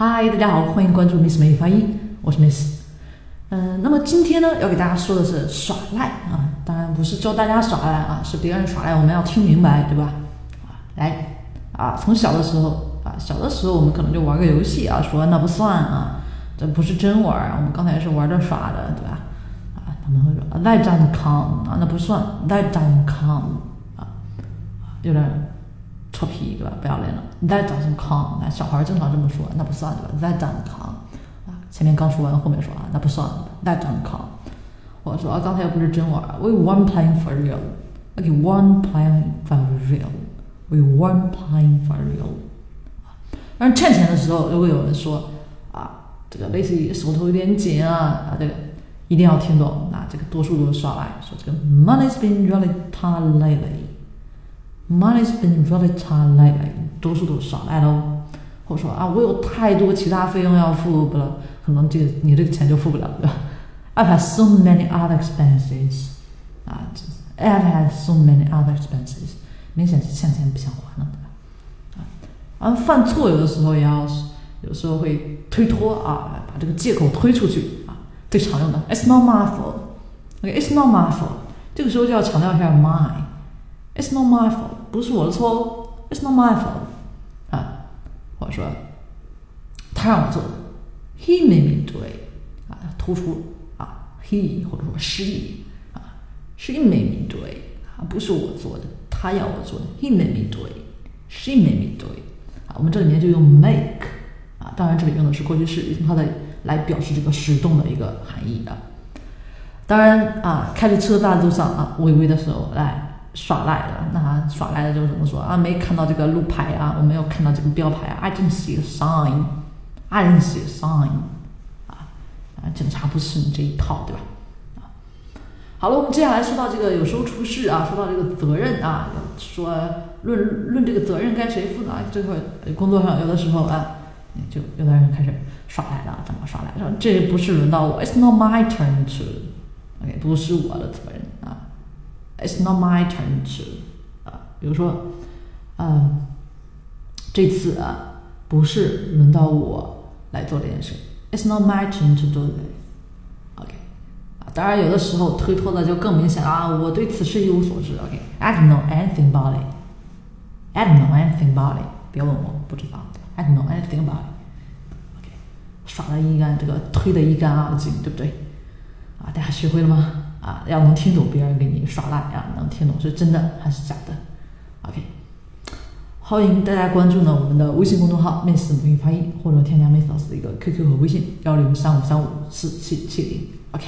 嗨，大家好，欢迎关注 Miss 美语发音，我是 Miss。嗯，那么今天呢，要给大家说的是耍赖啊，当然不是教大家耍赖啊，是别人耍赖，我们要听明白，对吧？啊，来啊，从小的时候啊，小的时候我们可能就玩个游戏啊，说那不算啊，这不是真玩，我们刚才是玩着耍的，对吧？啊，他们会说 that doesn't count 啊，那不算，that doesn't count 啊，有点。臭皮对吧？不要脸了。That doesn't count。那小孩正常这么说，那不算对吧？That doesn't count。啊，前面刚说完，后面说啊，那不算。That doesn't count。我说啊，刚才又不是真玩。We weren't playing for real。Okay, weren't playing for real。We weren't playing for real。但是欠钱的时候，如果有人说啊，这个类似于手头有点紧啊啊，这个一定要听懂。那这个多数都是耍赖，说这个 Money's been really tight lately。Money's been really tight lately，多数都是耍赖喽。或者说啊，我有太多其他费用要付不了，可能这个你这个钱就付不了，对吧？I've had so many other expenses，啊，I've had so many other expenses，明显是欠钱不想还了，对吧？啊，犯错有的时候也要，有时候会推脱啊，把这个借口推出去啊，最常用的，It's not my fault，OK，It's not my fault，这个时候就要强调一下 my，It's not my fault。 不是我的错，It's not my fault，啊，或者说他让我做的，He made me do it，啊，突出啊，He 或者说 She，啊，She made me do it，啊，不是我做的，他要我做的，He made me do it，She made me do it，啊，我们这里面就用 make，啊，当然这里用的是过去式，用它的来表示这个使动的一个含义啊。当然啊，开着车大路上啊，微微的时候来。耍赖的，那耍赖的就怎么说啊？没看到这个路牌啊，我没有看到这个标牌啊。I didn't see a sign. I didn't see a sign. 啊啊，警察不是你这一套，对吧？啊，好了，我们接下来说到这个有时候出事啊，说到这个责任啊，说论论这个责任该谁负呢？这块工作上有的时候啊，就有的人开始耍赖了，怎么耍赖？说这不是轮到我，It's not my turn to，OK，不是我的责任啊。It's not my turn to，啊，比如说，嗯，这次啊，不是轮到我来做这件事。It's not my turn to do this，OK，当然有的时候推脱的就更明显了啊，我对此事一无所知，OK，I don't know anything about it，I don't know anything about it，别问我，不知道，I don't know anything about it，OK，耍的一干，这个推的一干二净，对不对？啊，大家学会了吗？啊，要能听懂别人给你耍赖啊，能听懂是真的还是假的？OK，欢迎大家关注呢我们的微信公众号 “Miss 母语发音”，或者添加 Miss 老师的一个 QQ 和微信幺零三五三五四七七零。OK。